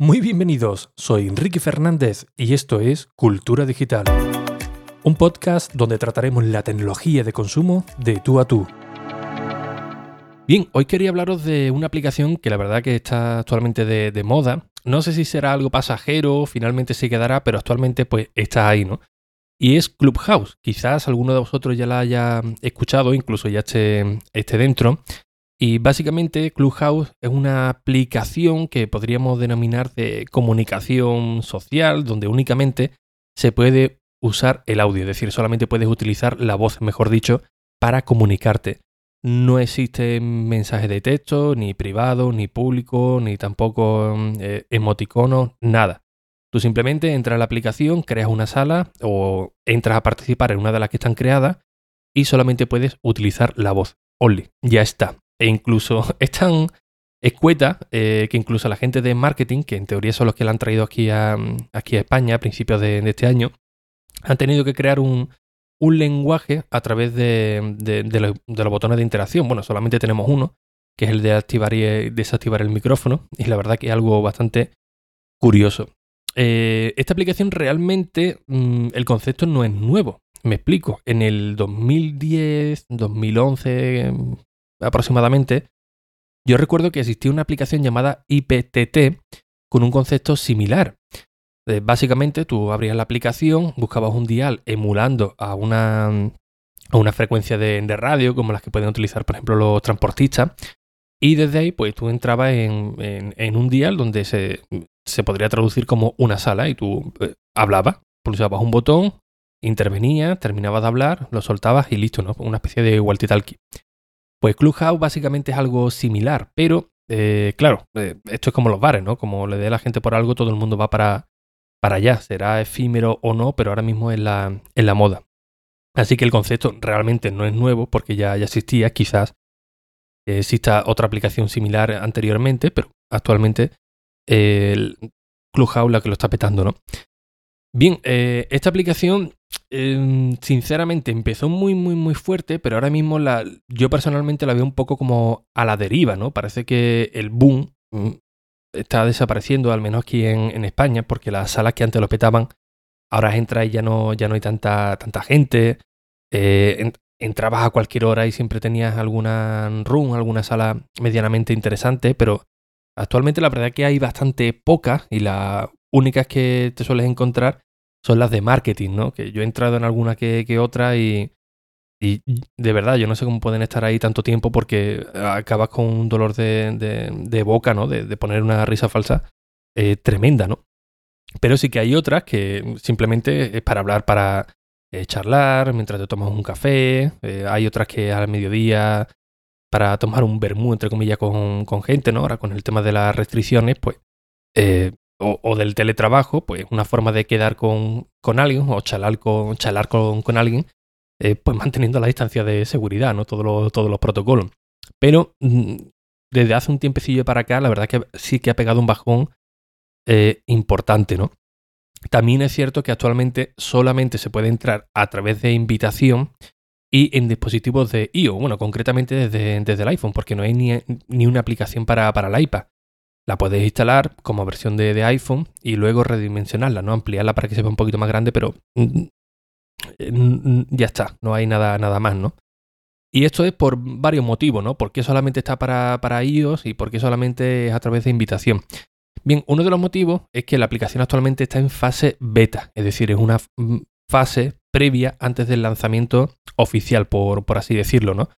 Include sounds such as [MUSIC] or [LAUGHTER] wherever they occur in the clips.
Muy bienvenidos, soy Enrique Fernández y esto es Cultura Digital, un podcast donde trataremos la tecnología de consumo de tú a tú. Bien, hoy quería hablaros de una aplicación que la verdad que está actualmente de, moda. No sé si será algo pasajero, finalmente se quedará, pero actualmente pues está ahí, ¿no? Y es Clubhouse. Quizás alguno de vosotros ya la haya escuchado, incluso ya esté, esté dentro. Y básicamente Clubhouse es una aplicación que podríamos denominar de comunicación social, donde únicamente se puede usar el audio, es decir, solamente puedes utilizar la voz, mejor dicho, para comunicarte. No existe mensaje de texto, ni privado, ni público, ni tampoco eh, emoticonos, nada. Tú simplemente entras a la aplicación, creas una sala o entras a participar en una de las que están creadas y solamente puedes utilizar la voz. Only, ya está. E incluso [LAUGHS] es tan escueta eh, que incluso la gente de marketing, que en teoría son los que la han traído aquí a, aquí a España a principios de, este año, han tenido que crear un, lenguaje a través de, los, botones de interacción. Bueno, solamente tenemos uno, que es el de activar y desactivar el micrófono, y la verdad que es algo bastante curioso. Eh, esta aplicación realmente, mm, el concepto no es nuevo. Me explico. En el 2010, 2011, aproximadamente, yo recuerdo que existía una aplicación llamada IPTT con un concepto similar. Eh, básicamente tú abrías la aplicación, buscabas un dial emulando a una, a una frecuencia de, radio, como las que pueden utilizar, por ejemplo, los transportistas, y desde ahí, pues tú entrabas en, un dial donde se, se, podría traducir como una sala y tú eh, hablabas, pulsabas un botón, intervenías, terminabas de hablar, lo soltabas y listo, ¿no? Una especie de walkie-talkie. Pues Clubhouse básicamente es algo similar, pero eh, claro, eh, esto es como los bares, ¿no? Como le dé la gente por algo, todo el mundo va para, para allá. Será efímero o no, pero ahora mismo es la, en la moda. Así que el concepto realmente no es nuevo porque ya, ya existía. Quizás exista otra aplicación similar anteriormente, pero actualmente el Clubhouse la que lo está petando, ¿no? Bien, eh, esta aplicación Em, sinceramente empezó muy, muy, muy fuerte, pero ahora mismo la, yo personalmente la veo un poco como a la deriva, ¿no? Parece que el boom mm, está desapareciendo, al menos aquí en, España, porque las salas que antes lo petaban, ahora entras y ya no, ya no hay tanta, tanta gente. Eh, entrabas a cualquier hora y siempre tenías alguna room, alguna sala medianamente interesante, pero actualmente la verdad es que hay bastante pocas y las únicas que te sueles encontrar son las de marketing, ¿no? Que yo he entrado en alguna que, otra y, de verdad, yo no sé cómo pueden estar ahí tanto tiempo porque acabas con un dolor de, de, boca, ¿no? De, poner una risa falsa eh, tremenda, ¿no? Pero sí que hay otras que simplemente es para hablar, para eh, charlar mientras te tomas un café. Eh, hay otras que al mediodía para tomar un vermú, entre comillas, con, con, gente, ¿no? Ahora con el tema de las restricciones, pues o, del teletrabajo, pues una forma de quedar con, alguien o charlar con, charlar con, alguien, eh, pues manteniendo la distancia de seguridad, ¿no? Todos todos los protocolos. Pero mm, desde hace un tiempecillo para acá, la verdad que sí que ha pegado un bajón eh, importante, ¿no? También es cierto que actualmente solamente se puede entrar a través de invitación y en dispositivos de iOS, bueno, concretamente desde, desde el iPhone, porque no hay ni, ni una aplicación para, para el iPad la puedes instalar como versión de, iPhone y luego redimensionarla, ¿no? Ampliarla para que se vea un poquito más grande, pero mm, mm, ya está, no hay nada, nada más, ¿no? Y esto es por varios motivos, ¿no? ¿Por qué solamente está para, para iOS y por qué solamente es a través de invitación? Bien, uno de los motivos es que la aplicación actualmente está en fase beta, es decir, es una mm, fase previa antes del lanzamiento oficial, por, por así decirlo, ¿no?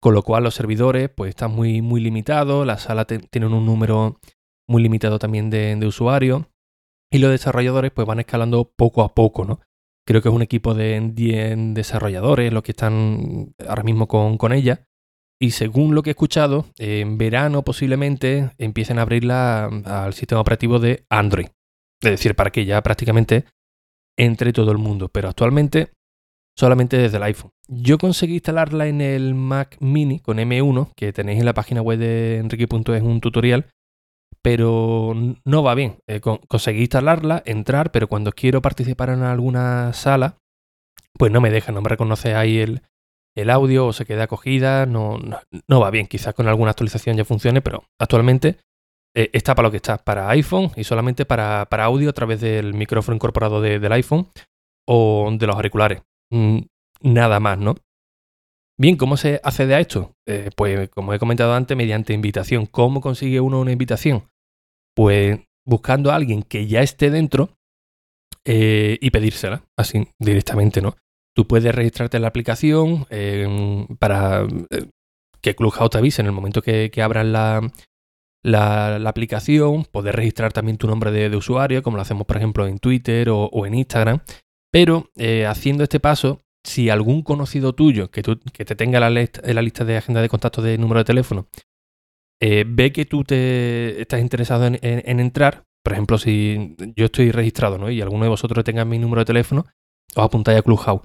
Con lo cual los servidores pues están muy, muy limitados, las salas tienen un número muy limitado también de, usuarios y los desarrolladores pues van escalando poco a poco, ¿no? Creo que es un equipo de 10 desarrolladores los que están ahora mismo con, con ella. Y según lo que he escuchado, en verano posiblemente empiecen a abrirla al sistema operativo de Android. Es decir, para que ya prácticamente entre todo el mundo. Pero actualmente solamente desde el iPhone. Yo conseguí instalarla en el Mac Mini con M1, que tenéis en la página web de enrique.es un tutorial, pero no va bien. Eh, conseguí instalarla, entrar, pero cuando quiero participar en alguna sala, pues no me deja, no me reconoce ahí el, audio o se queda acogida, no, no, va bien. Quizás con alguna actualización ya funcione, pero actualmente eh, está para lo que está, para iPhone y solamente para, audio a través del micrófono incorporado del iPhone o de los auriculares. Mm, nada más, ¿no? Bien, ¿cómo se accede a esto? Eh, pues como he comentado antes, mediante invitación. ¿Cómo consigue uno una invitación? Pues buscando a alguien que ya esté dentro eh, y pedírsela, así directamente, ¿no? Tú puedes registrarte en la aplicación para que Clubhouse te avise en el momento que, que abran la, la, aplicación, poder registrar también tu nombre de, usuario, como lo hacemos por ejemplo en Twitter o, en Instagram. Pero eh, haciendo este paso, si algún conocido tuyo que, que te tenga la lista de agenda de contactos de número de teléfono eh, ve que tú te estás interesado en, entrar, por ejemplo, si yo estoy registrado ¿no? y alguno de vosotros tenga mi número de teléfono, os apuntáis a Clubhouse.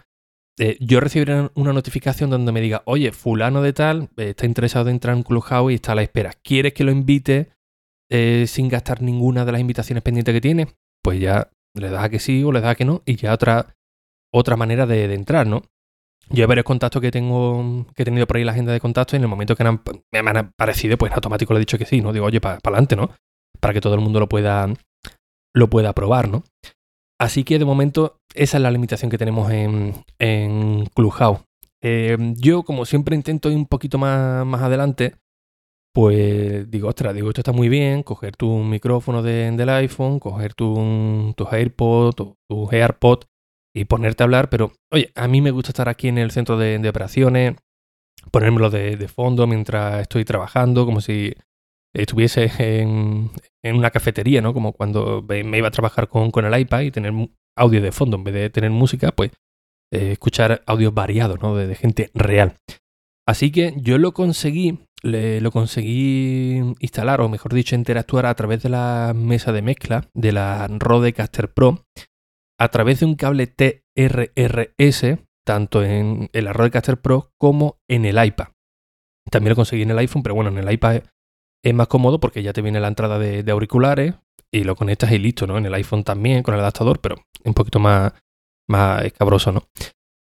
Eh, yo recibiré una notificación donde me diga, oye, fulano de tal está interesado en entrar en Clubhouse y está a la espera. ¿Quieres que lo invite sin gastar ninguna de las invitaciones pendientes que tiene? Pues ya le das a que sí o le das a que no y ya otra, otra manera de, entrar, ¿no? Yo hay varios contactos que tengo, que he tenido por ahí la agenda de contactos y en el momento que me han, aparecido, pues en automático le he dicho que sí, ¿no? Digo, oye, para adelante, ¿no? Para que todo el mundo lo pueda, lo pueda probar, ¿no? Así que de momento esa es la limitación que tenemos en, en Clubhouse. Eh, yo, como siempre, intento ir un poquito más, más adelante. Pues digo, ostras, digo, esto está muy bien, coger tu micrófono del iPhone, coger tu, tus AirPods, tu, tu AirPod y ponerte a hablar, pero oye, a mí me gusta estar aquí en el centro de, operaciones, ponérmelo de, de, fondo mientras estoy trabajando, como si estuviese en, en una cafetería, ¿no? Como cuando me iba a trabajar con, con, el iPad y tener audio de fondo en vez de tener música, pues eh, escuchar audios variados, ¿no? De, gente real. Así que yo lo conseguí, lo conseguí instalar, o mejor dicho, interactuar a través de la mesa de mezcla de la Rodecaster Pro, a través de un cable TRRS, tanto en, en la Rodecaster Pro como en el iPad. También lo conseguí en el iPhone, pero bueno, en el iPad es más cómodo porque ya te viene la entrada de, auriculares y lo conectas y listo, ¿no? En el iPhone también con el adaptador, pero un poquito más, más escabroso, ¿no?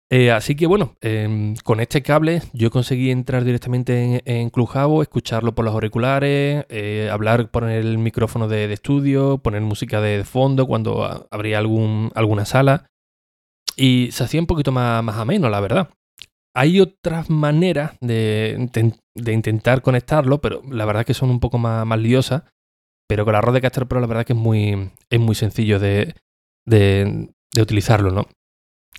Eh, así que bueno, em, con este cable yo conseguí entrar directamente en, Clubhouse, escucharlo por los auriculares, eh, hablar, poner el micrófono de, estudio, poner música de fondo cuando habría algún, alguna sala. Y se hacía un poquito más, más ameno, la verdad. Hay otras maneras de, intentar conectarlo, pero la verdad es que son un poco más, más liosas. Pero con la Rodecaster Pro la verdad que es muy, es muy sencillo de, utilizarlo, ¿no?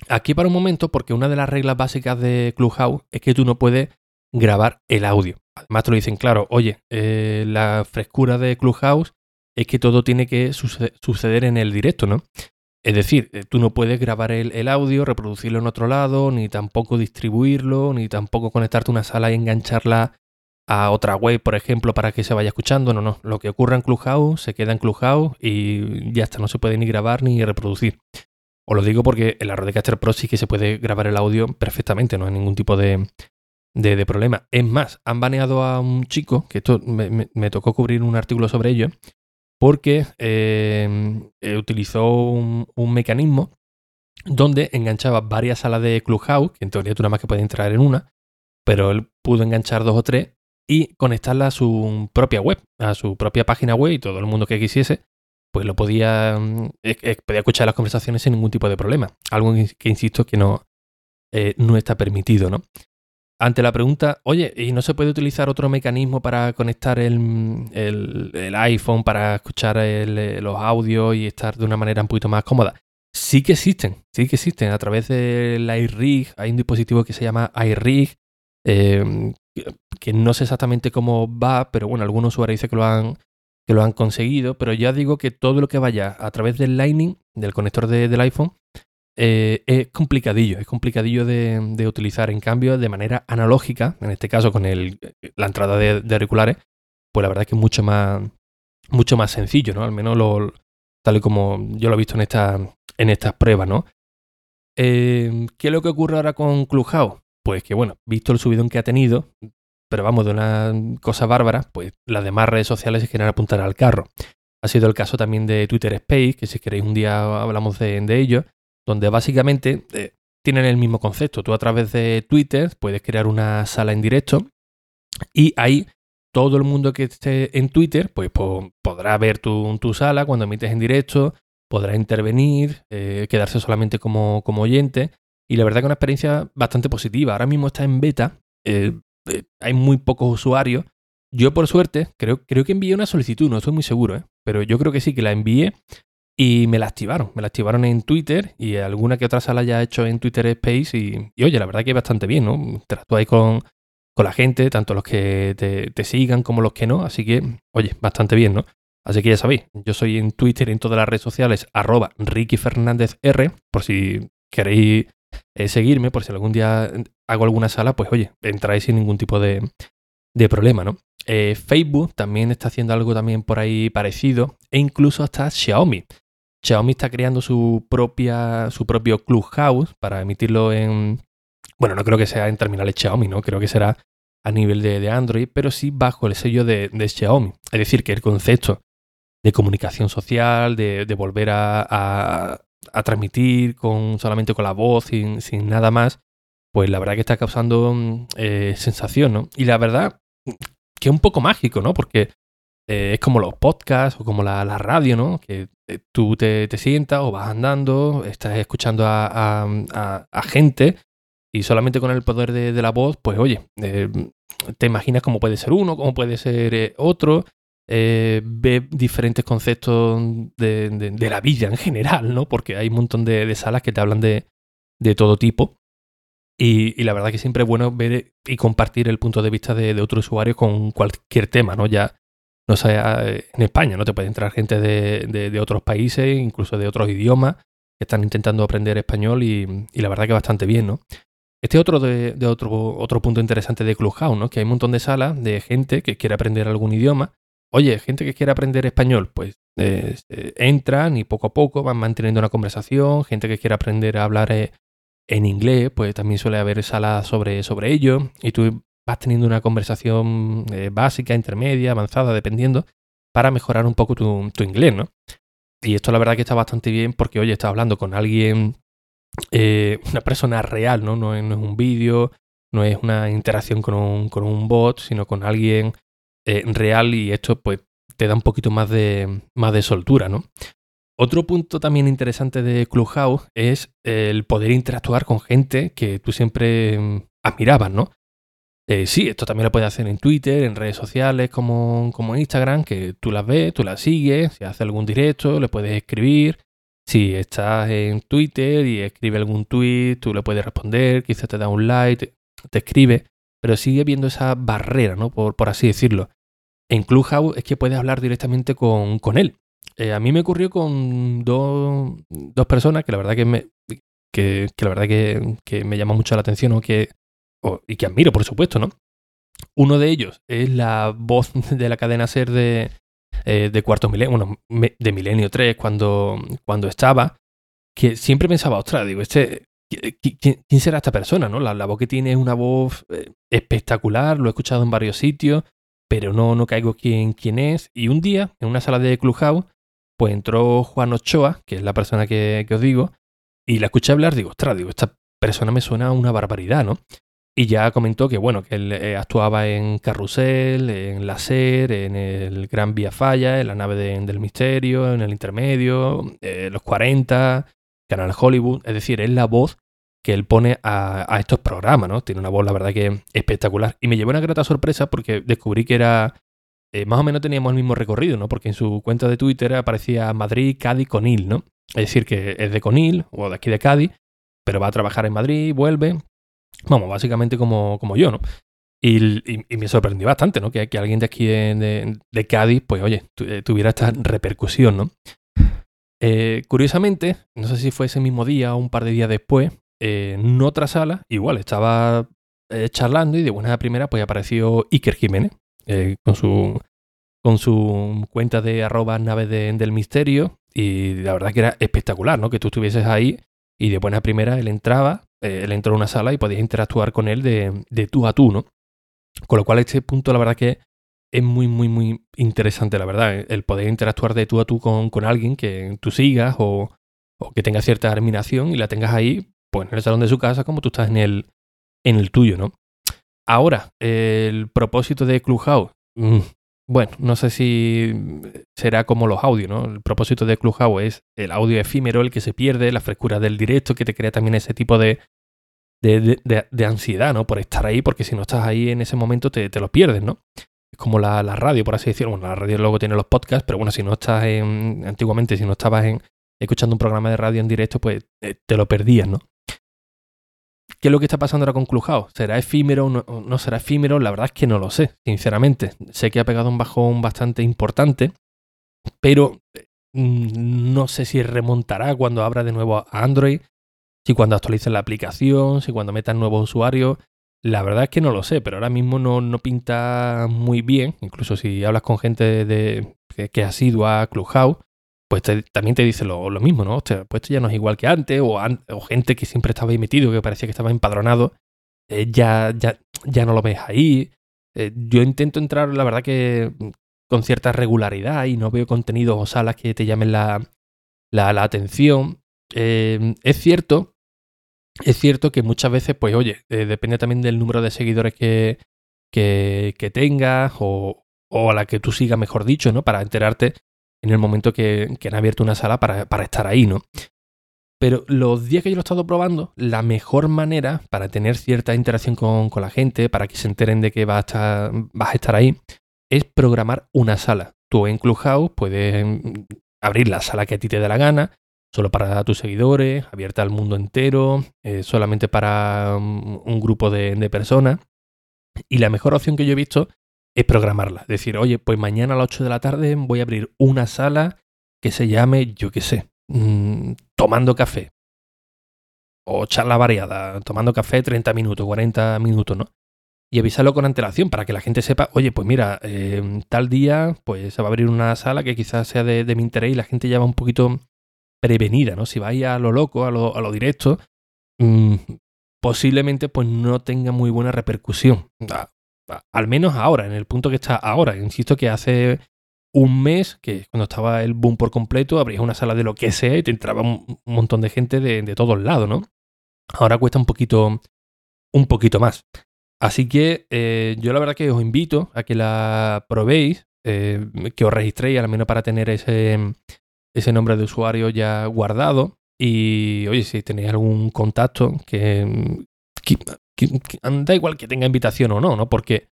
Aquí para un momento, porque una de las reglas básicas de Clubhouse es que tú no puedes grabar el audio. Además te lo dicen claro, oye, eh, la frescura de Clubhouse es que todo tiene que suceder en el directo, ¿no? Es decir, eh, tú no puedes grabar el, audio, reproducirlo en otro lado, ni tampoco distribuirlo, ni tampoco conectarte a una sala y engancharla a otra web, por ejemplo, para que se vaya escuchando. No, no. Lo que ocurra en Clubhouse se queda en Clubhouse y ya está. No se puede ni grabar ni reproducir. Os lo digo porque en la Rodecaster Pro sí que se puede grabar el audio perfectamente, no hay ningún tipo de, problema. Es más, han baneado a un chico, que esto me tocó cubrir un artículo sobre ello, porque em, eh, utilizó un, mecanismo donde enganchaba varias salas de Clubhouse, que en teoría tú nada más que puedes entrar en una, pero él pudo enganchar dos o tres y conectarla a su propia web, a su propia página web y todo el mundo que quisiese, pues lo podía, mm, podía escuchar las conversaciones sin ningún tipo de problema. Algo que insisto que no, eh, no está permitido, ¿no? ante la pregunta, oye, ¿y no se puede utilizar otro mecanismo para conectar el, iPhone para escuchar eh, los audios y estar de una manera un poquito más cómoda? Sí que existen, sí que existen. A través del iRig, hay un dispositivo que se llama iRig, em, que no sé exactamente cómo va, pero bueno, algunos usuarios dicen que lo han, que lo han conseguido, pero ya digo que todo lo que vaya a través del Lightning, del conector del iPhone, eh, es complicadillo, es complicadillo de, utilizar. En cambio, de manera analógica, en este caso con la entrada de, auriculares, pues la verdad es que es mucho más, mucho más sencillo, ¿no? Al menos lo, tal y como yo lo he visto en, esta, en estas pruebas, ¿no? Eh, ¿Qué es lo que ocurre ahora con Clubhouse? Pues que, bueno, visto el subidón que ha tenido, pero vamos, de una cosa bárbara, pues las demás redes sociales se quieren apuntar al carro. Ha sido el caso también de Twitter Space, que si queréis un día hablamos de, ello donde básicamente eh, tienen el mismo concepto. Tú a través de Twitter puedes crear una sala en directo y ahí todo el mundo que esté en Twitter, pues podrá ver tu, tu, sala cuando emites en directo, podrá intervenir, eh, quedarse solamente como, como, oyente. Y la verdad que una experiencia bastante positiva. Ahora mismo está en beta, eh, eh, hay muy pocos usuarios. Yo, por suerte, creo, creo que envié una solicitud, no estoy muy seguro, pero yo creo que sí que la envié y me la activaron. Me la activaron en Twitter y alguna que otra sala ya ha hecho en Twitter Space. Y, oye, la verdad que es bastante bien, ¿no? Interactúáis con, con la gente, tanto los que te, te, sigan como los que no. Así que, oye, bastante bien, ¿no? Así que ya sabéis, yo soy en Twitter y en todas las redes sociales, arroba Ricky Fernández R, por si queréis seguirme, por si algún día hago alguna sala, pues oye, entráis sin ningún tipo de, de problema, ¿no? Eh, Facebook también está haciendo algo también por ahí parecido, e incluso hasta Xiaomi. Xiaomi está creando su propia, su propio Clubhouse para emitirlo en. Bueno, no creo que sea en terminales Xiaomi, ¿no? Creo que será a nivel de, Android, pero sí bajo el sello de, de Xiaomi. Es decir, que el concepto de comunicación social, de, volver a, transmitir con, solamente con la voz, sin, nada más, pues la verdad que está causando mm, eh, sensación, ¿no? Y la verdad que es un poco mágico, ¿no? Porque eh, es como los podcasts o como la, radio, ¿no? Que eh, tú te, sientas o vas andando, estás escuchando a, gente y solamente con el poder de, de la voz, pues oye, te imaginas cómo puede ser uno, cómo puede ser otro eh, ve diferentes conceptos de, la vida en general, ¿no? Porque hay un montón de, salas que te hablan de, todo tipo. Y, la verdad que siempre es bueno ver y compartir el punto de vista de, otros usuarios con cualquier tema, ¿no? Ya no sea en España, ¿no? Te puede entrar gente de, otros países, incluso de otros idiomas, que están intentando aprender español y, la verdad que bastante bien, ¿no? Este otro de, otro, otro punto interesante de Clubhouse, ¿no? Que hay un montón de salas de gente que quiere aprender algún idioma Oye, gente que quiere aprender español, pues eh, entran y poco a poco van manteniendo una conversación. Gente que quiere aprender a hablar eh, en inglés, pues también suele haber salas sobre, sobre ello. Y tú vas teniendo una conversación eh, básica, intermedia, avanzada, dependiendo, para mejorar un poco tu, inglés, ¿no? Y esto la verdad que está bastante bien porque, oye, estás hablando con alguien, una persona real, ¿no? No es, un vídeo, no es una interacción con un, con un bot, sino con alguien eh, real y esto pues te da un poquito más de, más de soltura, ¿no? Otro punto también interesante de Clubhouse es el poder interactuar con gente que tú siempre mm, admirabas, ¿no? Eh, sí, esto también lo puedes hacer en Twitter, en redes sociales como, como Instagram, que tú las ves, tú las sigues, si hace algún directo, le puedes escribir. Si estás en Twitter y escribe algún tweet, tú le puedes responder, quizás te da un like, te, escribe, pero sigue viendo esa barrera, ¿no? Por, por así decirlo. En Clubhouse es que puedes hablar directamente con, él. Eh, a mí me ocurrió con dos, personas que la verdad que me, que, la verdad que, me llama mucho la atención que, y que admiro, por supuesto, ¿no? Uno de ellos es la voz de la cadena Ser de, eh, de Cuarto Milenio, bueno, de Milenio 3, cuando, cuando estaba, que siempre pensaba, ostras, digo, este, ¿quién, será esta persona? ¿no? La, la, voz que tiene es una voz eh, espectacular, lo he escuchado en varios sitios, pero no, no caigo quién, quién es. Y un día, en una sala de Clubhouse, pues entró Juan Ochoa, que es la persona que, os digo, y la escuché hablar, digo, ostras, digo, esta persona me suena una barbaridad, ¿no? Y ya comentó que, bueno, que él eh, actuaba en Carrusel, en La Ser, en el Gran Vía Falla, en la nave del misterio, en el intermedio, eh, Los 40, Canal Hollywood. Es decir, es la voz que él pone a, estos programas, ¿no? Tiene una voz, la verdad, que espectacular. Y me llevó una grata sorpresa porque descubrí que era. Eh, más o menos teníamos el mismo recorrido, ¿no? Porque en su cuenta de Twitter aparecía Madrid, Cádiz, Conil, ¿no? Es decir, que es de Conil o de aquí de Cádiz, pero va a trabajar en Madrid, vuelve. Vamos, básicamente como, como yo, ¿no? Y, me sorprendió bastante, ¿no? Que, alguien de aquí de, Cádiz, pues oye, eh, tuviera esta repercusión, ¿no? Eh, curiosamente, no sé si fue ese mismo día o un par de días después, en otra sala, igual, estaba eh, charlando y de buena primera pues apareció Iker Jiménez eh, con, su, con su cuenta de arroba nave del misterio y la verdad que era espectacular, ¿no? Que tú estuvieses ahí y de buena primera él entraba, eh, él entró a una sala y podías interactuar con él de, de tú a tú, ¿no? Con lo cual este punto la verdad que es muy, muy, muy interesante, la verdad, el poder interactuar de tú a tú con, con alguien que tú sigas o, o que tenga cierta terminación y la tengas ahí pues en el salón de su casa como tú estás en el, en el tuyo, ¿no? Ahora, el propósito de Clubhouse, mm, bueno, no sé si será como los audios, ¿no? El propósito de Clubhouse es el audio efímero, el que se pierde, la frescura del directo, que te crea también ese tipo de, de, ansiedad, ¿no? Por estar ahí, porque si no estás ahí en ese momento te, te lo pierdes, ¿no? Es como la, radio, por así decirlo. Bueno, la radio luego tiene los podcasts, pero bueno, si no estás en. Antiguamente, si no estabas escuchando un programa de radio en directo, pues eh, te lo perdías, ¿no? ¿Qué es lo que está pasando ahora con Clubhouse? ¿Será efímero o no, no, será efímero? La verdad es que no lo sé, sinceramente. Sé que ha pegado un bajón bastante importante, pero mm, no sé si remontará cuando abra de nuevo a Android, si cuando actualicen la aplicación, si cuando metan nuevos usuarios. La verdad es que no lo sé, pero ahora mismo no, no pinta muy bien. Incluso si hablas con gente de, que, ha sido a Clubhouse, pues también te dice lo, mismo, ¿no? pues esto ya no es igual que antes, o, gente que siempre estaba ahí metido, que parecía que estaba empadronado, eh, ya, ya, ya no lo ves ahí. Eh, yo intento entrar, la verdad que con cierta regularidad y no veo contenidos o salas que te llamen la, la, atención. Eh, es cierto es cierto que muchas veces, pues oye, eh, depende también del número de seguidores que, que, tengas o, a la que tú sigas, mejor dicho, ¿no? Para enterarte en el momento que, han abierto una sala para, estar ahí, ¿no? Pero los días que yo lo he estado probando, la mejor manera para tener cierta interacción con, la gente, para que se enteren de que vas a, estar, a estar ahí, es programar una sala. Tú en Clubhouse puedes mm, abrir la sala que a ti te dé la gana, solo para tus seguidores, abierta al mundo entero, eh, solamente para un, grupo de, personas. Y la mejor opción que yo he visto programarla. Decir, oye, pues mañana a las 8 de la tarde voy a abrir una sala que se llame, yo qué sé, mm, tomando café. O charla variada, tomando café 30 minutos, 40 minutos, ¿no? Y avisarlo con antelación para que la gente sepa, oye, pues mira, eh, tal día pues se va a abrir una sala que quizás sea de, mi interés y la gente ya va un poquito prevenida, ¿no? Si vais a lo loco, a lo, a lo directo, mm, posiblemente pues no tenga muy buena repercusión. Al menos ahora, en el punto que está ahora. Insisto que hace un mes, que cuando estaba el boom por completo, abrías una sala de lo que sea y te entraba un, montón de gente de, todos lados, ¿no? Ahora cuesta un poquito, un poquito más. Así que eh, yo la verdad que os invito a que la probéis, eh, que os registréis al menos para tener ese, ese nombre de usuario ya guardado. Y oye, si tenéis algún contacto que, da igual que tenga invitación o no, ¿no? Porque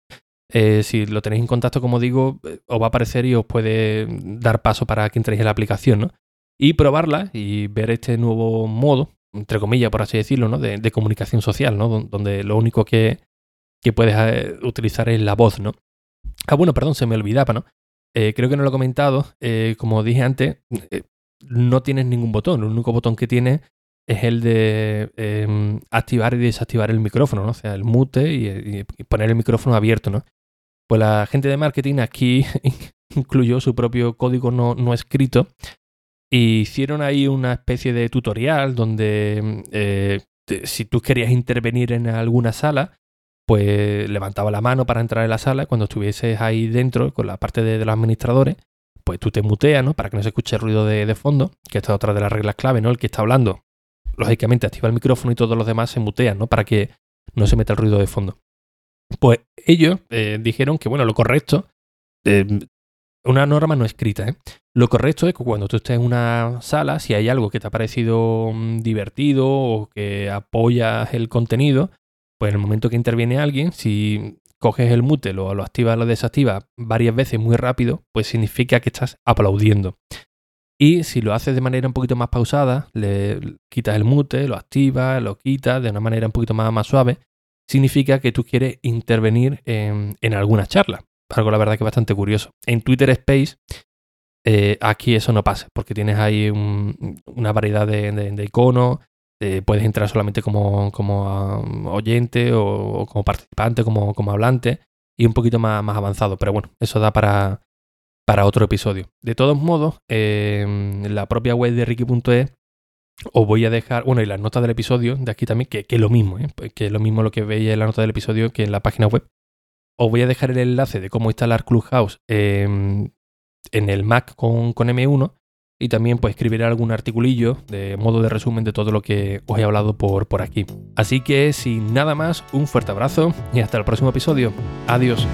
eh, si lo tenéis en contacto, como digo, eh, os va a aparecer y os puede dar paso para que entréis en la aplicación, ¿no? Y probarla y ver este nuevo modo, entre comillas, por así decirlo, ¿no? De, comunicación social, ¿no? Donde lo único que, que puedes eh, utilizar es la voz, ¿no? Ah, bueno, perdón, se me olvidaba, ¿no? Creo que no lo he comentado. Como dije antes, no tienes ningún botón. El único botón que tienes es el de em, activar y desactivar el micrófono, ¿no? O sea, el mute y, poner el micrófono abierto, ¿no? Pues la gente de marketing aquí [LAUGHS] incluyó su propio código no, no escrito y hicieron ahí una especie de tutorial donde si tú querías intervenir en alguna sala, pues levantaba la mano para entrar en la sala. Cuando estuvieses ahí dentro con la parte de, los administradores, pues tú te muteas, ¿no? Para que no se escuche ruido de, fondo, que esta es otra de las reglas clave, ¿no? El que está hablando, lógicamente activa el micrófono y todos los demás se mutean, ¿no? Para que no se meta el ruido de fondo. Pues ellos eh, dijeron que, bueno, lo correcto, eh, una norma no escrita, ¿eh? Lo correcto es que cuando tú estés en una sala, si hay algo que te ha parecido mm, divertido o que apoyas el contenido, pues en el momento que interviene alguien, si coges el mute, lo, lo activas, lo desactivas varias veces muy rápido, pues significa que estás aplaudiendo. Y si lo haces de manera un poquito más pausada, le quitas el mute, lo activas, lo quitas de una manera un poquito más, más suave, significa que tú quieres intervenir en, alguna charla. Algo la verdad que es bastante curioso. En Twitter Space, eh, aquí eso no pasa, porque tienes ahí una variedad de iconos, eh, puedes entrar solamente como, como um, oyente o, como participante, como, como hablante y un poquito más, más avanzado. Pero bueno, eso da para, para otro episodio. De todos modos, en la propia web de Ricky.es os voy a dejar, bueno, y las notas del episodio de aquí también, que, es lo mismo, ¿eh? pues que es lo mismo lo que veis en la nota del episodio que en la página web. Os voy a dejar el enlace de cómo instalar Clubhouse en el Mac con, con M1 y también pues escribiré algún articulillo de modo de resumen de todo lo que os he hablado por, por aquí. Así que sin nada más, un fuerte abrazo y hasta el próximo episodio. Adiós.